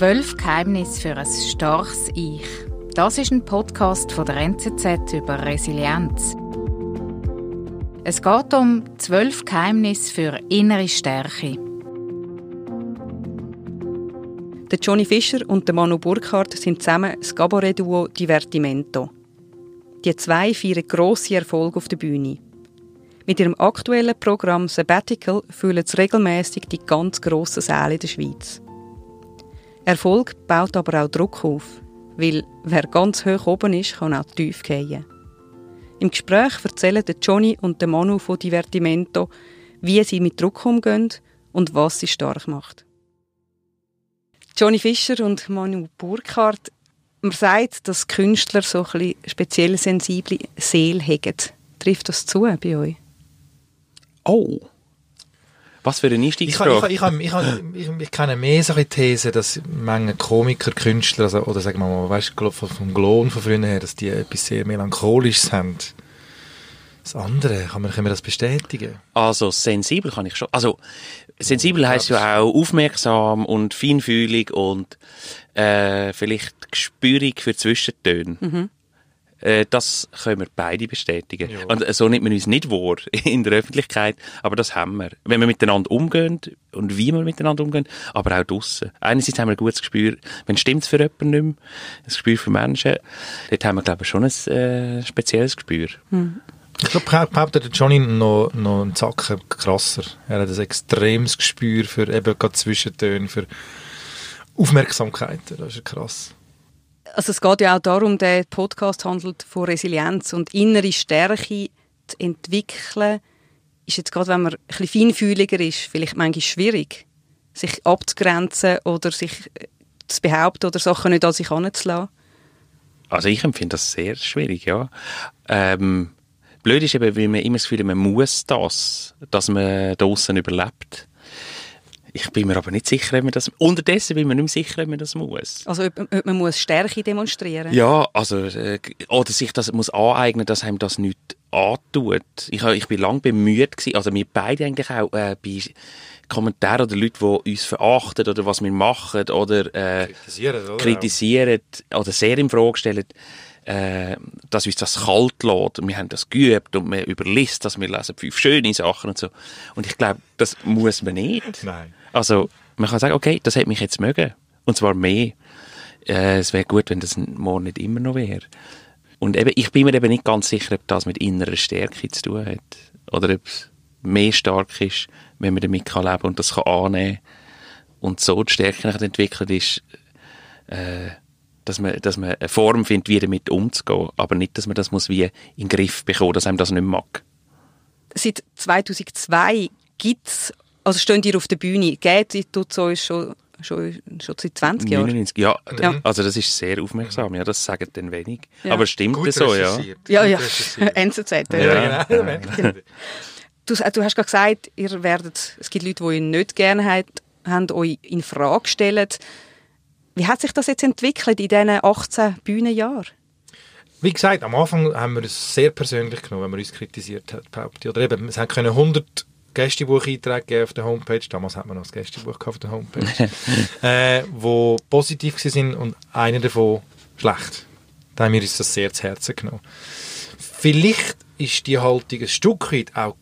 Zwölf Geheimnisse für ein starkes Ich. Das ist ein Podcast von der NZZ über Resilienz. Es geht um zwölf Geheimnisse für innere Stärke. Der Johnny Fischer und der Manu Burkhardt sind zusammen das Cabaret-Duo Divertimento. Die zwei feiern grosse Erfolge auf der Bühne. Mit ihrem aktuellen Programm Sabbatical füllen sie regelmäßig die ganz grossen Säle der Schweiz. Erfolg baut aber auch Druck auf, weil wer ganz hoch oben ist, kann auch tief fallen. Im Gespräch erzählen Johnny und Manu von Divertimento, wie sie mit Druck umgehen und was sie stark macht. Johnny Fischer und Manu Burkhardt, man sagt, dass Künstler so ein speziell sensible Seele haben. Trifft das zu bei euch? Oh. Was für eine Einstiegsfrage. Ich, ich, ich, ich, ich, ich kenne mehr so eine These, dass Menge Komiker, Künstler, also, oder sagen wir mal, weißt du, vom Glon von früher her, dass die etwas sehr Melancholisches haben. Das andere, kann man, können wir das bestätigen? Also sensibel kann ich schon. Also sensibel heisst ja auch aufmerksam und feinfühlig und äh, vielleicht gespürig für Zwischentöne. Mhm. Äh, das können wir beide bestätigen. Ja. Und so nimmt man uns nicht wahr in der Öffentlichkeit, aber das haben wir. Wenn wir miteinander umgehen und wie wir miteinander umgehen, aber auch draussen. Einerseits haben wir ein gutes Gespür, wenn stimmt es für jemanden nicht mehr, ein Gespür für Menschen, dort haben wir, glaube ich, schon ein äh, spezielles Gespür. Hm. Ich glaube, behauptet Johnny noch, noch einen Zacken krasser. Er hat ein extremes Gespür für eben gerade Zwischentöne, für Aufmerksamkeit. Das ist krass. Also es geht ja auch darum, der Podcast handelt von Resilienz und innere Stärke zu entwickeln, ist jetzt gerade, wenn man ein bisschen feinfühliger ist, vielleicht manchmal schwierig, sich abzugrenzen oder sich äh, zu behaupten oder Sachen nicht an sich heranzulassen. Also ich empfinde das sehr schwierig, ja. Ähm, blöd ist eben, weil man immer das Gefühl hat, man muss das, dass man draußen überlebt. Ich bin mir aber nicht sicher, ob man das... Unterdessen bin ich mir nicht mehr sicher, ob man das muss. Also ob, ob man muss Stärke demonstrieren Ja, also... Äh, oder sich das muss aneignen, dass einem das nicht antut. Ich, ich bin lange bemüht gewesen, also wir beide eigentlich auch äh, bei Kommentaren oder Leute, die uns verachten oder was wir machen oder, äh, kritisieren, oder? kritisieren oder sehr in Frage stellen, äh, dass uns das kalt lässt. Wir haben das geübt und wir überlisten dass wir lesen fünf schöne Sachen und so. Und ich glaube, das muss man nicht. Nein. Also, man kann sagen, okay, das hat mich jetzt mögen. Und zwar mehr. Äh, es wäre gut, wenn das morgen nicht immer noch wäre. Und eben, ich bin mir eben nicht ganz sicher, ob das mit innerer Stärke zu tun hat. Oder ob es mehr stark ist, wenn man damit kann leben und das kann annehmen und so die Stärke entwickelt ist, äh, dass man, dass man eine Form findet, wie damit umzugehen, aber nicht, dass man das muss wie in den Griff bekommen, dass einem das nicht mag. Seit 2002 gibt es also stehen ihr auf der Bühne? Geht tut so schon, schon, schon seit 20 Jahren? 99, ja, ja, also das ist sehr aufmerksam, ja, das sagen dann wenig. Ja. Aber stimmt Gut so, ja? Ja, ja, NZZ. Ja, ja. genau. Du, du hast gerade gesagt, ihr werdet, es gibt Leute, die ihn nicht gerne haben, euch in Frage stellen. Wie hat sich das jetzt entwickelt in diesen 18 Bühnenjahren? Wie gesagt, am Anfang haben wir es sehr persönlich genommen, wenn man uns kritisiert hat, behauptet. Oder eben, es können 100 Gästebucheinträge auf der Homepage. Damals hat man noch das Gästebuch auf der Homepage. äh, wo positiv sind und einer davon schlecht. Da haben wir uns das sehr zu Herzen genommen. Vielleicht ist die Haltung ein Stück weit auch,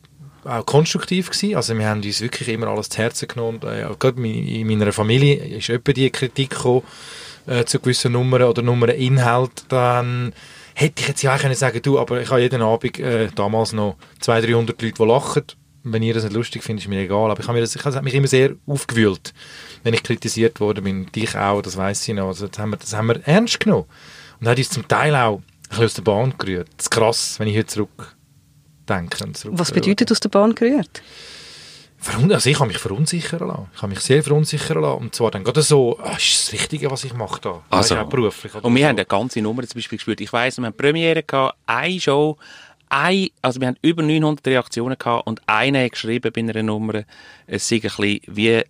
auch konstruktiv gewesen. Also wir haben uns wirklich immer alles zu Herzen genommen. Äh, gerade in meiner Familie ist etwa die Kritik gekommen, äh, zu gewissen Nummern oder Nummerninhalt. Dann hätte ich jetzt ja auch können sagen, du, aber ich habe jeden Abend äh, damals noch 200, 300 Leute, die lachen wenn ihr das nicht lustig findet, ist mir egal. Aber ich habe, das, ich habe mich immer sehr aufgewühlt, wenn ich kritisiert worden bin. Dich auch, das weiß ich noch. Also das, haben wir, das haben wir ernst genommen. Und hat uns zum Teil auch ein bisschen aus der Bahn gerührt. Das ist krass, wenn ich heute zurückdenke. Zurück Was bedeutet aus der Bahn gerührt? Also ich habe mich verunsichern lassen. Ich habe mich sehr verunsichern lassen. Und zwar dann gerade so, ah, ist das Richtige, was ich mache da? Also, auch beruflich. Und wir so. haben eine ganze Nummer zum Beispiel gespielt. Ich weiss, wir haben Premiere gehabt, eine Show, ein, also wir haben über 900 Reaktionen gehabt und einer hat geschrieben bei einer Nummer, es sei ein bisschen wie ein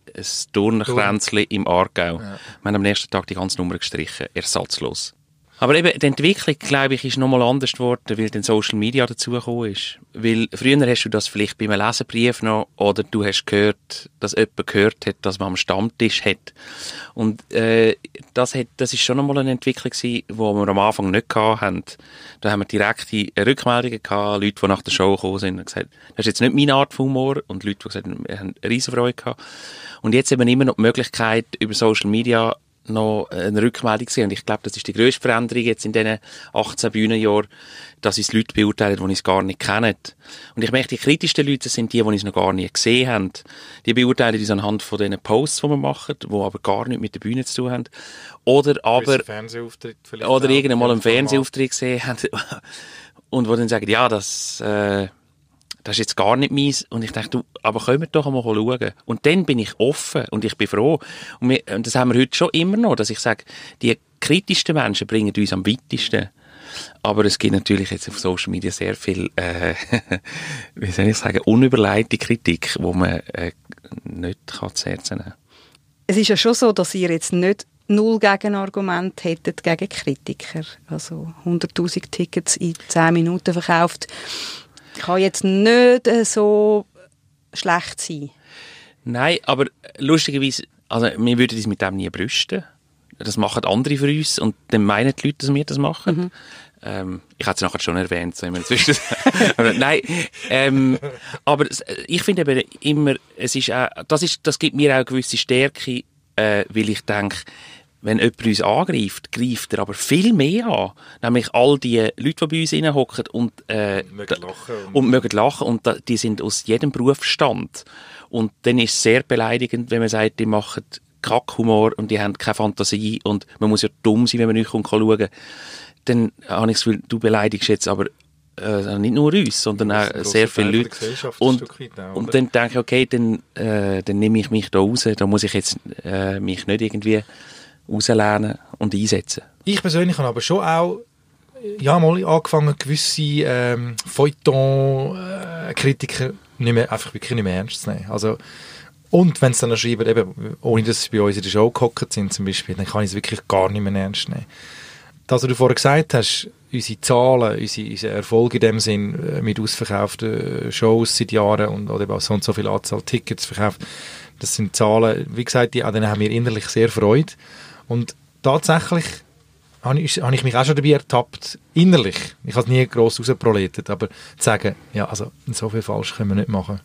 Turnkränzchen im Aargau. Ja. Wir haben am nächsten Tag die ganze Nummer gestrichen, ersatzlos. Aber eben, die Entwicklung, glaube ich, ist nochmal anders geworden, weil dann Social Media dazugekommen ist. Weil früher hast du das vielleicht bei einem Leserbrief noch, oder du hast gehört, dass jemand gehört hat, dass man am Stammtisch hat. Und, äh, das hat, das ist schon nochmal eine Entwicklung gewesen, die wir am Anfang nicht haben. Da haben wir direkte Rückmeldungen gehabt, Leute, die nach der Show gekommen sind und gesagt, das ist jetzt nicht meine Art von Humor, und Leute, die gesagt haben, wir haben riesen Freude gehabt. Und jetzt haben wir immer noch die Möglichkeit, über Social Media noch eine Rückmeldung gesehen. Und ich glaube, das ist die grösste Veränderung jetzt in diesen 18 Bühnenjahren, dass uns Leute beurteilen, die uns gar nicht kennen. Und ich merke, die kritischsten Leute sind die, die uns noch gar nie gesehen haben. Die beurteilen uns anhand von diesen Posts, die wir machen, die aber gar nichts mit der Bühne zu tun haben. Oder aber, oder irgendwann mal einen Fernsehauftritt gesehen haben. Und wo dann sagen, ja, das, äh, das ist jetzt gar nicht meins. Und ich dachte, du, aber können wir doch einmal schauen. Und dann bin ich offen und ich bin froh. Und, wir, und das haben wir heute schon immer noch, dass ich sage, die kritischsten Menschen bringen uns am weitesten. Aber es gibt natürlich jetzt auf Social Media sehr viel, äh, wie soll ich sagen, unüberlegte Kritik, wo man äh, nicht kann zu Herzen nehmen Es ist ja schon so, dass ihr jetzt nicht null Gegenargument hättet gegen Kritiker. Also 100.000 Tickets in 10 Minuten verkauft kann jetzt nicht äh, so schlecht sein. Nein, aber lustigerweise, also wir würden uns mit dem nie brüsten. Das machen andere für uns und dann meinen die Leute, dass wir das machen. Mhm. Ähm, ich hatte es nachher schon erwähnt, so immer inzwischen. Nein, ähm, aber ich finde eben immer, es ist auch, das, ist, das gibt mir auch eine gewisse Stärke, äh, weil ich denke, wenn jemand uns angreift, greift er aber viel mehr an. Nämlich all die Leute, die bei uns reinhocken und, äh, mögen lachen. Und, und mögen lachen. Und da, die sind aus jedem Berufsstand. Und dann ist es sehr beleidigend, wenn man sagt, die machen Kackhumor und die haben keine Fantasie und man muss ja dumm sein, wenn man nicht schauen Dann habe ich das Gefühl, du beleidigst jetzt aber äh, nicht nur uns, sondern auch sehr viele Leute. Und, auch, und dann denke ich, okay, dann, äh, dann nehme ich mich da raus, da muss ich jetzt äh, mich nicht irgendwie rauslernen und einsetzen. Ich persönlich habe aber schon auch ja, mal angefangen, gewisse ähm, Feuilleton-Kritiker äh, nicht mehr, einfach wirklich nicht mehr ernst zu nehmen. Also, und wenn sie dann schreiben, eben, ohne dass sie bei uns in der Show gehockt sind zum Beispiel, dann kann ich es wirklich gar nicht mehr ernst nehmen. Das, was du vorher gesagt hast, unsere Zahlen, unsere, unsere Erfolge in dem Sinn äh, mit ausverkauften Shows seit Jahren und oder eben so und so viel Anzahl Tickets verkauft, das sind Zahlen, wie gesagt, die, an denen haben wir innerlich sehr Freude. Und tatsächlich habe ich, habe ich mich auch schon dabei ertappt, innerlich, ich habe es nie gross rausproletet, aber zu sagen, ja, also so viel falsch können wir nicht machen,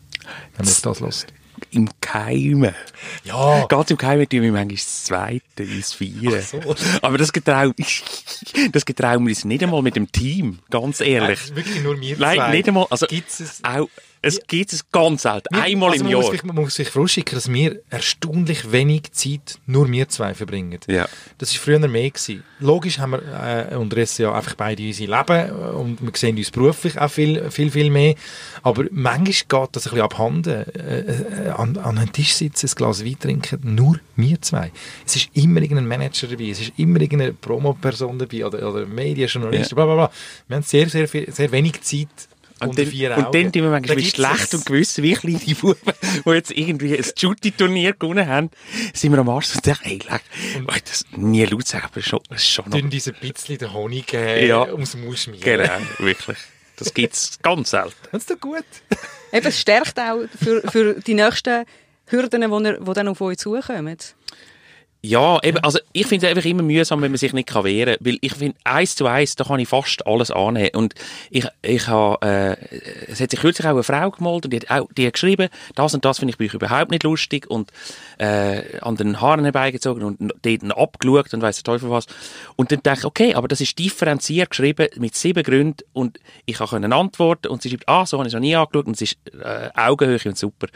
wenn man das lässt. Im Geheimen. Ja. Ganz im Geheimen tun wir manchmal das Zweite, das Vierte. So. Aber das getrauen, das getrauen wir uns nicht einmal mit dem Team, ganz ehrlich. Nein, wirklich nur mir Nein, zwei. nicht einmal. Also, Gibt's es? Auch, es gibt es ganz selten, Wir- einmal also im man Jahr. Muss sich, man muss sich vorstellen, dass wir erstaunlich wenig Zeit nur wir zwei verbringen. Ja. Das war früher mehr. Gewesen. Logisch haben wir äh, unterdessen ja einfach beide unser Leben äh, und wir sehen uns beruflich auch viel, viel, viel mehr. Aber manchmal geht das ein bisschen abhanden. Äh, äh, an, an einem Tisch sitzen, ein Glas Wein trinken, nur wir zwei. Es ist immer irgendein Manager dabei, es ist immer irgendeine Promoperson dabei oder, oder Medienjournalist, Ja. bla bla bla. Wir haben sehr, sehr, viel, sehr wenig Zeit Und unter dann, vier und dann tun wir manchmal mit schlecht es. und gewissen, wie kleine Buben, die jetzt irgendwie ein Jutti-Turnier gewonnen haben, sind wir am Arsch und denken, hey, leck, oh, das nie laut sagen, aber schon, das ist schon noch... Dünn diese bisschen den Honig äh, Ja. ums Maul schmieren. Genau, wirklich. Das gibt es ganz selten. Das ist doch gut. Eben, es stärkt auch für, für die nächsten Hürden, die, die dann auf euch zukommen. Ja, eben, also ich finde es einfach immer mühsam, wenn man sich nicht kann wehren kann, weil ich finde, eins zu eins, da kann ich fast alles annehmen. Und ich, ich habe, äh, es hat sich kürzlich auch eine Frau gemeldet und die hat, auch, die hat geschrieben, das und das finde ich bei euch überhaupt nicht lustig und äh, an den Haaren herbeigezogen und dort abgeschaut und weiss der Teufel was. Und dann denke ich, okay, aber das ist differenziert geschrieben mit sieben Gründen und ich kann können antworten und sie schreibt, ah, so habe ich es noch nie angeschaut und es ist äh, Augenhöhe und super.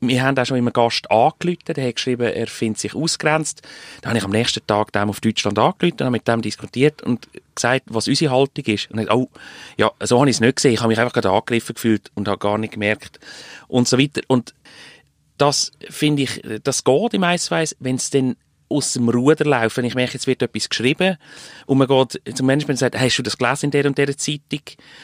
Wir haben auch schon immer Gast angerufen, der hat geschrieben, er findet sich ausgrenzt. Dann habe ich am nächsten Tag dem auf Deutschland angerufen und mit dem diskutiert und gesagt, was unsere Haltung ist. Und hat, oh, ja, so habe ich es nicht gesehen. Ich habe mich einfach gerade angegriffen gefühlt und habe gar nicht gemerkt. Und so weiter. Und das finde ich, das geht im Eisweiss, wenn es dann aus dem Ruder laufen. Ich merke, jetzt wird etwas geschrieben und man geht zum Management und sagt, hast du das gelesen in der und der Zeitung?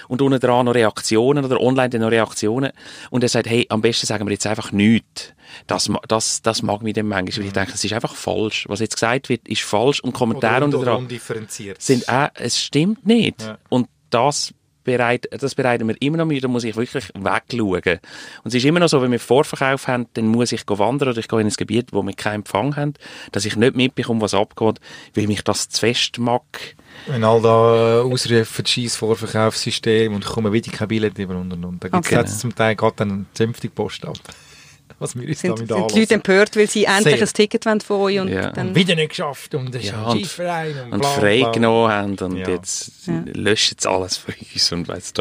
Und unten dran noch Reaktionen oder online dann noch Reaktionen. Und er sagt, hey, am besten sagen wir jetzt einfach nichts. Das, das, das mag mich dann manchmal, weil ich denke, es ist einfach falsch. Was jetzt gesagt wird, ist falsch und Kommentare unter dran sind auch, es stimmt nicht. Ja. Und das bereit, das bereitet mir immer noch Mühe, da muss ich wirklich wegschauen. Und es ist immer noch so, wenn wir Vorverkauf haben, dann muss ich wandern oder ich gehe in ein Gebiet, wo wir keinen Empfang haben, dass ich nicht mitbekomme, was abgeht, weil mich das zu fest mag. Wenn all da äh, ausrufen, scheiß Vorverkaufssystem und kommen wieder kein Billett über und und und. Da gibt es Okay. zum Teil geht dann zünftig Post ab. Was wir uns Sind, damit sind die Leute empört, weil sie endlich Sehr. ein Ticket wollen von euch und Ja. dann... wieder nicht geschafft und das ist Ja, ein und- und, Und bla, frei bla. genommen haben und Ja. jetzt Ja. löschen sie alles von uns und weiss.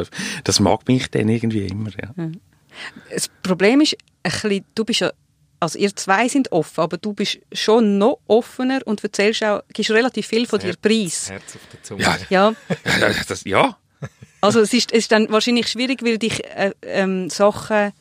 Das mag mich dann irgendwie immer, ja. Das Problem ist, ein bisschen, du bist ja, also ihr zwei sind offen, aber du bist schon noch offener und erzählst auch, gibst relativ viel von dir preis. Herz auf der Zunge. Ja. Ja, Ja, das, ja. also es ist, es ist dann wahrscheinlich schwierig, weil dich äh, ähm, Sachen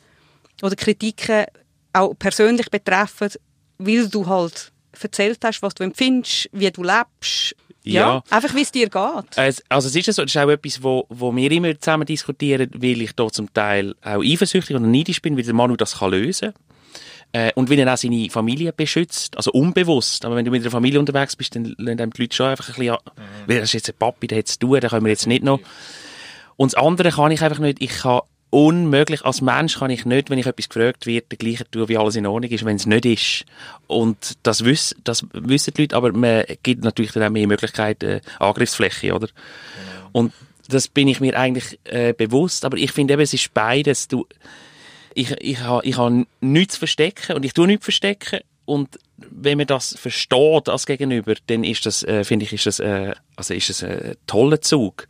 oder Kritiken auch persönlich betreffen, weil du halt erzählt hast, was du empfindest, wie du lebst. Ja. einfach wie es dir geht. Es- Also es ist ja so, das ist auch etwas, wo, wo wir immer zusammen diskutieren, weil ich da zum Teil auch eifersüchtig oder neidisch bin, weil der Manu das kann lösen äh, und weil er auch seine Familie beschützt, also unbewusst. Aber wenn du mit einer Familie unterwegs bist, dann lernen die Leute schon einfach ein bisschen an, weil das ist jetzt ein Papi, der hat es zu tun, den können wir jetzt nicht noch. Und das andere kann ich einfach nicht, ich kann unmöglich, als Mensch kann ich nicht, wenn ich etwas gefragt wird, der gleiche tun, wie alles in Ordnung ist, wenn es nicht ist. Und das, wiss, das wissen die Leute, aber man gibt natürlich dann auch mehr Möglichkeiten, äh, Angriffsfläche, oder? Und das bin ich mir eigentlich äh, bewusst, aber ich finde eben, es ist beides. Du, ich, ich habe ich ha nichts zu verstecken und ich tue nichts verstecken und wenn man das versteht als Gegenüber, dann ist das, äh, finde ich, ist das, äh, also ist das ein toller Zug.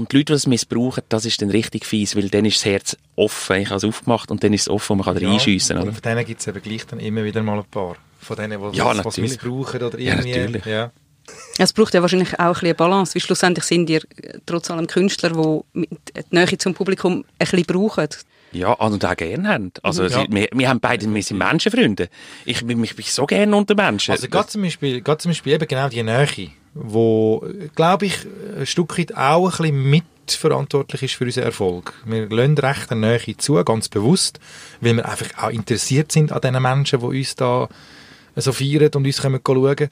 Und die Leute, die das missbrauchen, das ist dann richtig fies, weil dann ist das Herz offen. Ich habe es aufgemacht und dann ist es offen und man kann Ja, reinschiessen, und? Von denen gibt es eben gleich dann immer wieder mal ein paar. Von denen, die Ja, was, was missbrauchen oder Ja, irgendwie. natürlich. Ja, Es braucht ja wahrscheinlich auch ein bisschen Balance, weil schlussendlich sind ihr äh, trotz allem Künstler, die die Nähe zum Publikum ein bisschen brauchen. Ja, und auch gerne haben. Also, Ja. sie, wir, wir haben beide, wir sind Menschenfreunde. Ich bin mich bin so gerne unter Menschen. Also gerade zum, Beispiel, gerade zum Beispiel eben genau die Nähe, wo, glaube ich, ein Stück weit auch ein bisschen mitverantwortlich ist für unseren Erfolg. Wir lassen recht eine Nähe zu, ganz bewusst, weil wir einfach auch interessiert sind an diesen Menschen, die uns da so feiern und uns schauen.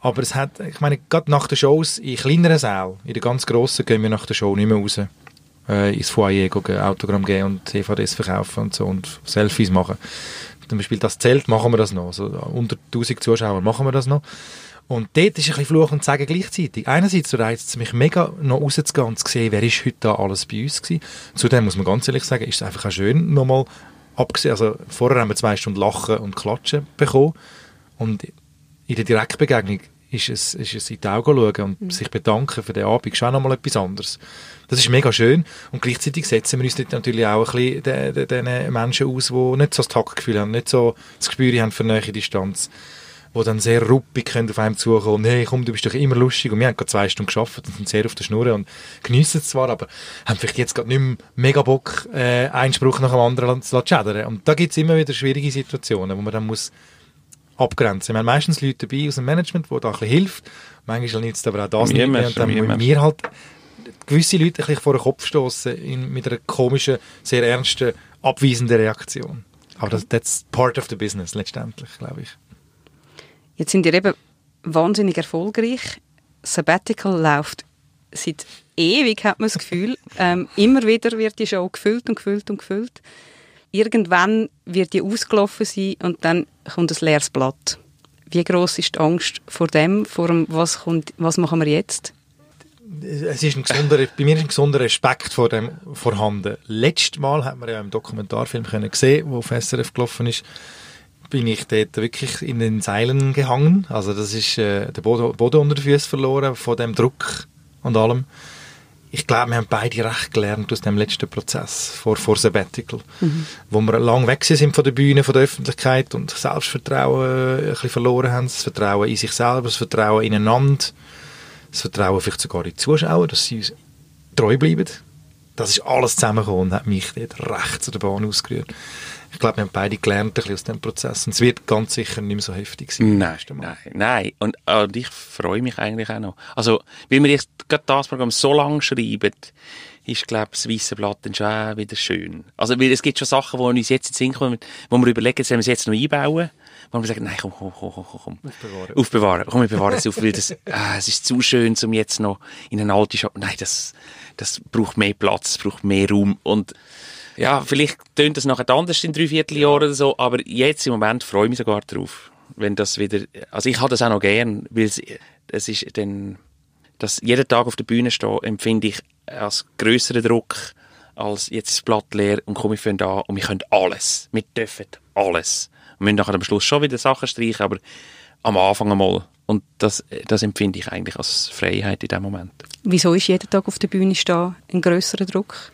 Aber es hat, ich meine, gerade nach den Shows in kleineren Sälen, in den ganz grossen, gehen wir nach der Show nicht mehr raus. Äh, ins Foyer gehen, Autogramm geben und CVDs verkaufen und so und Selfies machen. Zum Beispiel das Zelt machen wir das noch. Also unter 1000 Zuschauer machen wir das noch. Und dort ist ein bisschen Fluch und Sagen gleichzeitig. Einerseits reizt es mich mega, noch rauszugehen und zu sehen, wer ist heute da alles bei uns gewesen. Zudem muss man ganz ehrlich sagen, ist es einfach auch schön, nochmal abgesehen, also vorher haben wir zwei Stunden Lachen und Klatschen bekommen und in der Direktbegegnung ist es, ist es in die Augen schauen und sich bedanken für den Abend, ist auch nochmal etwas anderes. Das ist mega schön und gleichzeitig setzen wir uns natürlich auch ein bisschen den, den, den Menschen aus, die nicht so das Taktgefühl haben, nicht so das Gespür haben für nähe Distanz, die dann sehr ruppig können auf einem zukommen und hey, komm, du bist doch immer lustig und wir haben gerade zwei Stunden geschafft und sind sehr auf der Schnur und geniessen es zwar, aber haben vielleicht jetzt gerade nicht mehr mega Bock, äh, einen Spruch nach dem anderen zu schädern. Und da gibt es immer wieder schwierige Situationen, wo man dann muss abgrenzen. Wir haben meistens Leute dabei aus dem Management, die da ein bisschen hilft. Manchmal nützt aber auch das nicht mehr. Und dann mir müssen wir halt gewisse Leute ein bisschen vor den Kopf stoßen mit einer komischen, sehr ernsten, abweisenden Reaktion. Aber das that's part of the business letztendlich, glaube ich. Jetzt sind ihr eben wahnsinnig erfolgreich. Sabbatical läuft seit ewig, hat man das Gefühl. Ähm, immer wieder wird die Show gefüllt und gefüllt und gefüllt. Irgendwann wird die ausgelaufen sein und dann kommt ein leeres Blatt. Wie groß ist die Angst vor dem, vor dem was, kommt, was machen wir jetzt? es ist ein gesunder, bei mir ist ein gesunder Respekt vor dem vorhanden. Letztes Mal hat man ja im Dokumentarfilm können sehen, wo auf SRF gelaufen ist, bin ich dort wirklich in den Seilen gehangen. Also das ist äh, der Boden, Boden unter den Füßen verloren von dem Druck und allem. Ich glaube, wir haben beide recht gelernt aus dem letzten Prozess vor, vor Sabbatical, wo wir lang weg sind von der Bühne, von der Öffentlichkeit und Selbstvertrauen äh, ein bisschen verloren haben, das Vertrauen in sich selber, das Vertrauen ineinander das Vertrauen vielleicht sogar in die Zuschauer, dass sie uns treu bleiben. Das ist alles zusammengekommen und hat mich dort recht zu der Bahn ausgerührt. Ich glaube, wir haben beide gelernt ein bisschen aus dem Prozess. Und es wird ganz sicher nicht mehr so heftig sein. Nein, nein, nein. Und, und ich freue mich eigentlich auch noch. Also, weil wir jetzt gerade das Programm so lange schreiben, ist, glaube ich, das weiße Blatt dann schon auch wieder schön. Also, weil es gibt schon Sachen, die uns jetzt in den Sinn kommen, wo wir überlegen, sollen wir es jetzt noch einbauen? Wo wir sagen, nein, komm, komm, komm, komm, komm. Aufbewahren. Aufbewahren. Komm, wir bewahren es auf, weil das, äh, es ist zu schön, um jetzt noch in eine alte Shop. Nein, das, das braucht mehr Platz, braucht mehr Raum. Und, ja, vielleicht tönt das nachher anders in drei Vierteljahren oder so, aber jetzt im Moment freue ich mich sogar drauf. Wenn das wieder, also ich habe das auch noch gern, weil es, es ist dann, dass jeden Tag auf der Bühne stehen, empfinde ich als größeren Druck, als jetzt das Blatt leer und komme ich an und wir können alles. Wir dürfen alles. Wir müssen nachher am Schluss schon wieder Sachen streichen, aber am Anfang einmal. Und das, das empfinde ich eigentlich als Freiheit in dem Moment. Wieso ist jeden Tag auf der Bühne stehen ein grösserer Druck?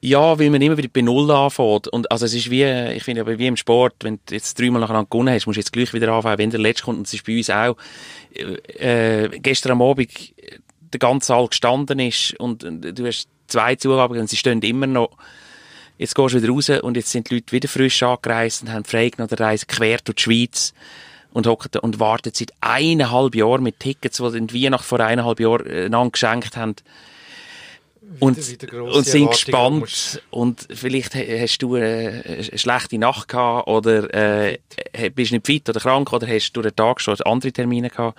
Ja, weil man immer wieder bei Null anfängt. Und also es ist wie, ich finde aber wie im Sport, wenn du jetzt dreimal nacheinander gewonnen hast, musst du jetzt gleich wieder anfangen, wenn der Letzte kommt. Und es ist bei uns auch, äh, gestern am Abend der ganze Saal gestanden ist und du hast zwei Zugaben und sie stehen immer noch. Jetzt gehst du wieder raus und jetzt sind die Leute wieder frisch angereist und haben freigenommen der Reise quer durch die Schweiz und hocken und warten seit eineinhalb Jahren mit Tickets, die sie Weihnachten vor eineinhalb Jahren einander geschenkt haben. Und, und sind gespannt und vielleicht hast du eine, eine schlechte Nacht gehabt oder äh, bist nicht fit oder krank oder hast du den Tag schon andere Termine gehabt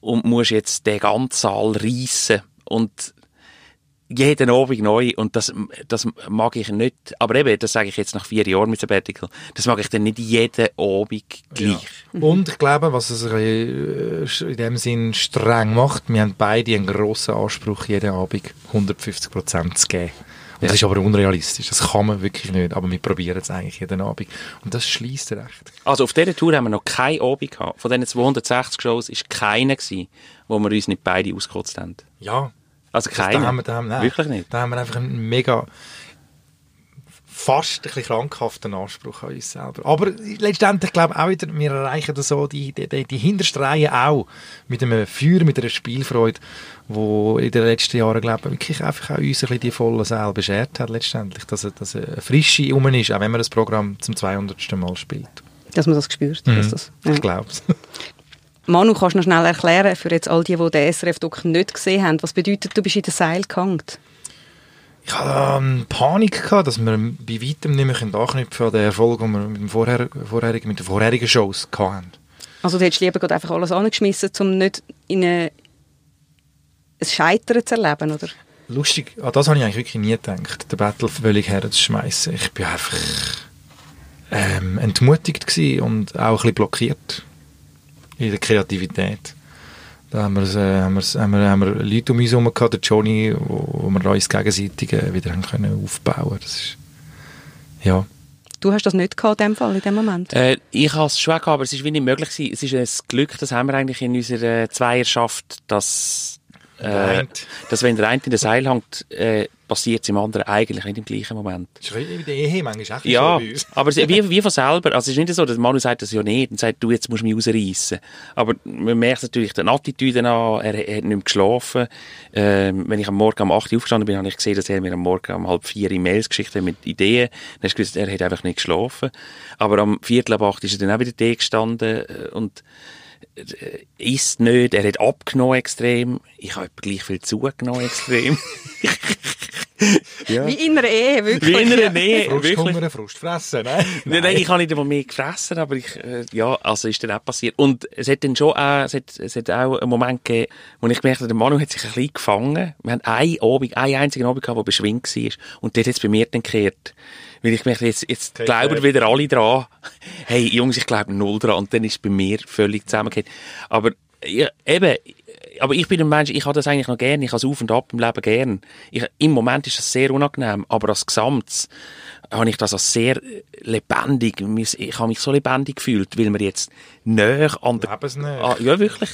und musst jetzt den ganzen Saal reissen und jeden Abend neu und das, das mag ich nicht, aber eben, das sage ich jetzt nach vier Jahren mit Sabbatical, das mag ich dann nicht jeden Abend gleich. Ja. Und ich glaube, was es in dem Sinn streng macht, wir haben beide einen grossen Anspruch, jeden Abend 150 Prozent zu geben. Und ja. Das ist aber unrealistisch. Das kann man wirklich nicht. Aber wir probieren es eigentlich jeden Abend. Und das schließt recht. Also auf dieser Tour haben wir noch keinen Abend gehabt. Von diesen 260 Shows war keiner gewesen, wo wir uns nicht beide ausgekotzt haben. Ja. Also keiner? Da haben wir, da haben, nein, Wirklich nicht? Da haben wir einfach einen mega fast ein bisschen krankhaften Anspruch an uns selber. Aber letztendlich glaube ich auch wieder, wir erreichen da so die, die, die hinterste Reihe auch mit einem Feuer, mit einer Spielfreude, wo in den letzten Jahren glaube ich wirklich einfach auch uns ein bisschen die volle Seele beschert hat letztendlich, dass, dass eine Frische um ist, auch wenn man das Programm zum 200. Mal spielt. Dass man das spürt. Mhm. Dass das, ja. Ich glaube es. Manu, kannst du noch schnell erklären, für jetzt all die, die den SRF-Doc nicht gesehen haben, was bedeutet, du bist in den Seil gehangen? Ich hatte ähm, Panik, gehabt, dass wir bei weitem nicht mehr anknüpfen an den Erfolg, den wir mit, dem vorher, vorherigen, mit den vorherigen Shows hatten. Also du hättest lieber einfach alles angeschmissen, um nicht in eine, ein Scheitern zu erleben, oder? Lustig, an das habe ich eigentlich wirklich nie gedacht, den Battle völlig herzuschmeißen. Ich war einfach ähm, entmutigt und auch ein bisschen blockiert in der Kreativität. Da haben wir, äh, haben wir, haben wir, haben wir Leute um uns herum gehabt, der Johnny, wo, wo wir uns gegenseitig äh, wieder haben können aufbauen Das ist, ja. Du hast das nicht gehabt in dem Fall, in dem Moment? Äh, ich habe es schon gehabt, aber es ist wie nicht möglich gewesen. Es ist ein Glück, das haben wir eigentlich in unserer Zweierschaft, dass, äh, dass wenn der eine in der Seil hängt, äh, passiert es im anderen eigentlich nicht im gleichen Moment. Das ist in der Ehe manchmal auch ja, so bei uns. aber wie, wie von selber. Also es ist nicht so, dass Manu sagt das ja nicht und sagt, du, jetzt musst du mich rausreißen. Aber man merkt natürlich den Attitüden an, er, er hat nicht mehr geschlafen. Ähm, wenn ich am Morgen um 8 Uhr aufgestanden bin, habe ich gesehen, dass er mir am Morgen um halb vier E-Mails geschickt hat mit Ideen. Dann hast du gewusst, er hat einfach nicht geschlafen. Aber am Viertel ab acht ist er dann auch wieder da gestanden äh, und äh, isst nicht, er hat abgenommen extrem. Ich habe gleich viel zugenommen extrem. ja. Wie in einer Ehe, wirklich. Wie in einer Ehe, Frusthunger, Frustfressen, nein? nein, nein, ich habe nicht einmal mehr gefressen, aber ich, äh, ja, also ist dann auch passiert. Und es hat dann schon auch, es hat, es hat auch einen Moment gegeben, wo ich gemerkt habe, der Manu hat sich ein bisschen gefangen. Wir haben einen Abend, einen einzigen Abend gehabt, der beschwingt war. Und der hat es bei mir dann gekehrt. Weil ich gemerkt jetzt, jetzt okay, glauben wieder alle dran. Hey, Jungs, ich glaube null dran. Und dann ist es bei mir völlig zusammengekehrt. Aber, ja, eben, aber ich bin ein Mensch, ich habe das eigentlich noch gerne, ich habe es auf und ab im Leben gern. Ich, Im Moment ist das sehr unangenehm, aber als Gesamt habe ich das als sehr lebendig, ich habe mich so lebendig gefühlt, weil wir jetzt näher an der... Lebensnähe. Ah, ja, wirklich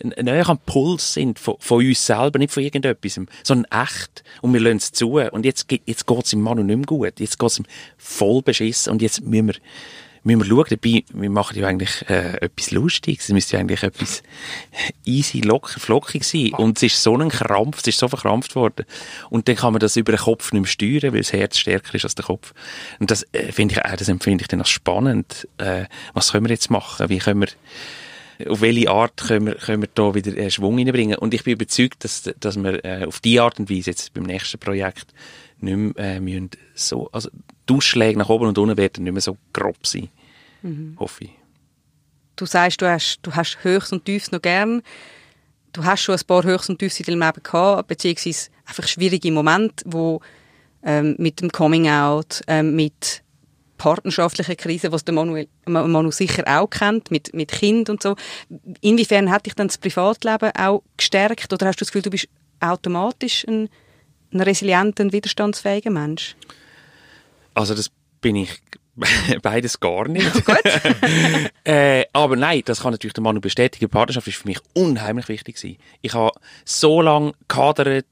näher am Puls sind von, von uns selber, nicht von irgendetwas, sondern echt. Und wir lassen es zu. Und jetzt, jetzt geht es im Mann nicht mehr gut. Jetzt geht es ihm voll beschissen. Und jetzt müssen wir, müssen wir schauen. Dabei, wir machen ja eigentlich äh, etwas Lustiges. Es müsste ja eigentlich etwas easy, locker, flockig sein. Und es ist so ein Krampf, es ist so verkrampft worden. Und dann kann man das über den Kopf nicht mehr steuern, weil das Herz stärker ist als der Kopf. Und das äh, finde ich, äh, das empfinde ich dann als spannend. Äh, was können wir jetzt machen? Wie können wir, auf welche Art können wir, können wir da wieder äh, Schwung reinbringen? Und ich bin überzeugt, dass, dass wir äh, auf die Art und Weise jetzt beim nächsten Projekt nicht mehr äh, müssen so, also die Ausschläge nach oben und unten werden nicht mehr so grob sein. Mhm. Hoffe ich. Du sagst, du hast, du hast Höchst und Tiefs noch gern. Du hast schon ein paar Höchst und Tiefs in deinem Leben gehabt, beziehungsweise einfach schwierige Momente, wo ähm, mit dem Coming-out, ähm, mit partnerschaftlichen Krisen, was der Manuel, Manu sicher auch kennt, mit, mit Kind und so. Inwiefern hat dich dann das Privatleben auch gestärkt oder hast du das Gefühl, du bist automatisch ein, ein resilienter, widerstandsfähiger Mensch? Also das bin ich Beides gar nicht. äh, aber nein, das kann natürlich der Mann bestätigen. Die Partnerschaft ist für mich unheimlich wichtig gewesen. Ich habe so lange kadert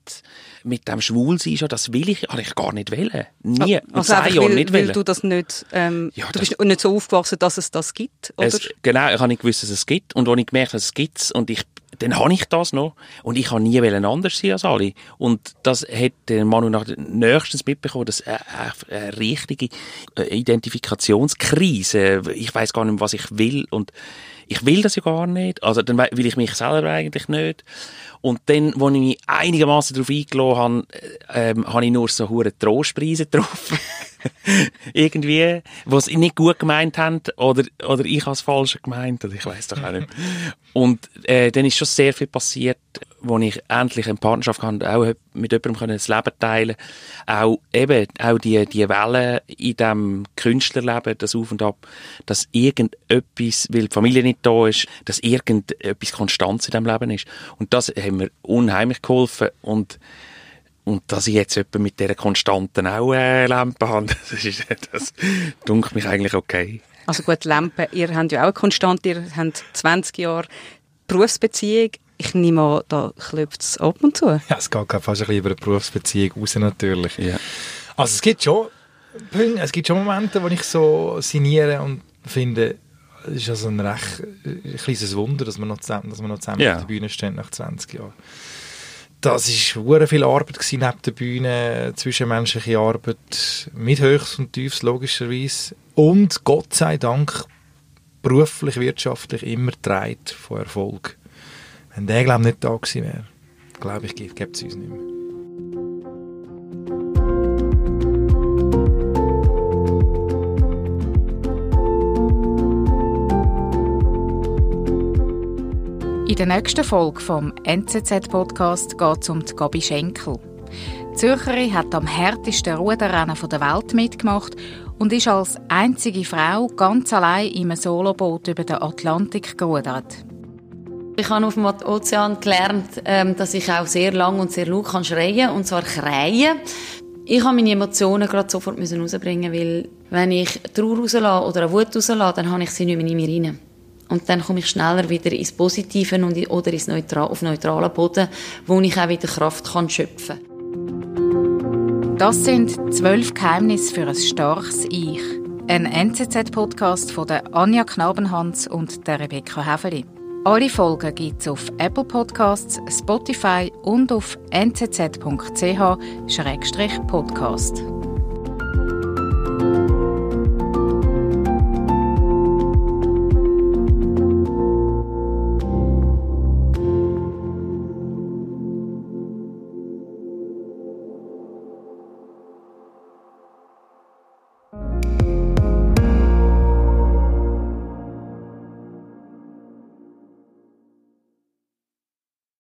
mit dem Schwulsein schon, das will ich, habe ich gar nicht wollen. Nie. Also zehn Jahren nicht weil du das nicht, ähm, ja, du bist nicht so aufgewachsen, dass es das gibt, oder? Es, genau, ich habe nicht gewusst, dass es gibt. Und als ich gemerkt habe, dass es gibt und ich dann habe ich das noch. Und ich habe nie anders sein als alle. Und das hat der Manu nach nächstens mitbekommen, dass eine, eine richtige äh, Identifikationskrise, ich weiß gar nicht was ich will und ich will das ja gar nicht. Also dann will ich mich selber eigentlich nicht. Und dann, als ich mich einigermaßen darauf eingeladen habe, äh, ähm, habe ich nur so hure Trostpreise getroffen. irgendwie, was sie nicht gut gemeint haben oder, oder ich habe es falsch gemeint oder ich weiß doch auch nicht. Und äh, dann ist schon sehr viel passiert, wo ich endlich eine Partnerschaft hatte, auch mit jemandem das Leben teilen Auch eben, auch die, die Wellen in diesem Künstlerleben, das Auf und Ab, dass irgendetwas, weil die Familie nicht da ist, dass irgendetwas Konstanz in diesem Leben ist. Und das hat mir unheimlich geholfen und und dass ich jetzt etwa mit dieser Konstanten auch äh, Lampe habe, das, ist, das dunkelt mich eigentlich okay. Also gut, Lampe, ihr habt ja auch eine Konstante, ihr habt 20 Jahre Berufsbeziehung. Ich nehme an, da klopft es ab und zu. Ja, es geht fast ein bisschen über eine Berufsbeziehung raus natürlich. Ja. Also es gibt schon es gibt schon Momente, wo ich so sinniere und finde, es ist also ein recht ein kleines Wunder, dass wir noch zusammen, dass wir noch zusammen ja. auf der Bühne stehen nach 20 Jahren das war viel Arbeit gewesen, neben der Bühne, zwischenmenschliche Arbeit, mit Höchst und Tiefs logischerweise. Und Gott sei Dank beruflich, wirtschaftlich immer trägt von Erfolg. Wenn der, glaube nicht da gewesen wäre, glaube ich, gibt es uns nicht mehr. In der nächsten Folge vom NZZ-Podcast geht es um die Gabi Schenkel. Die Zürcherin hat am härtesten Ruderrennen der Welt mitgemacht und ist als einzige Frau ganz allein in einem Soloboot über den Atlantik gerudert. Ich habe auf dem Ozean gelernt, ähm, dass ich auch sehr lang und sehr laut kann schreien und zwar kreien. Ich habe meine Emotionen gerade sofort rausbringen, weil wenn ich Trauer rauslasse oder Wut rauslasse, dann habe ich sie nicht mehr in mir rein. Und dann komme ich schneller wieder ins Positive und, oder ins Neutral, auf neutralen Boden, wo ich auch wieder Kraft kann schöpfen kann. Das sind zwölf Geheimnisse für ein starkes Ich. Ein NZZ-Podcast von der Anja Knabenhans und der Rebecca Häfeli. Alle Folgen gibt es auf Apple Podcasts, Spotify und auf nzz.ch-podcast.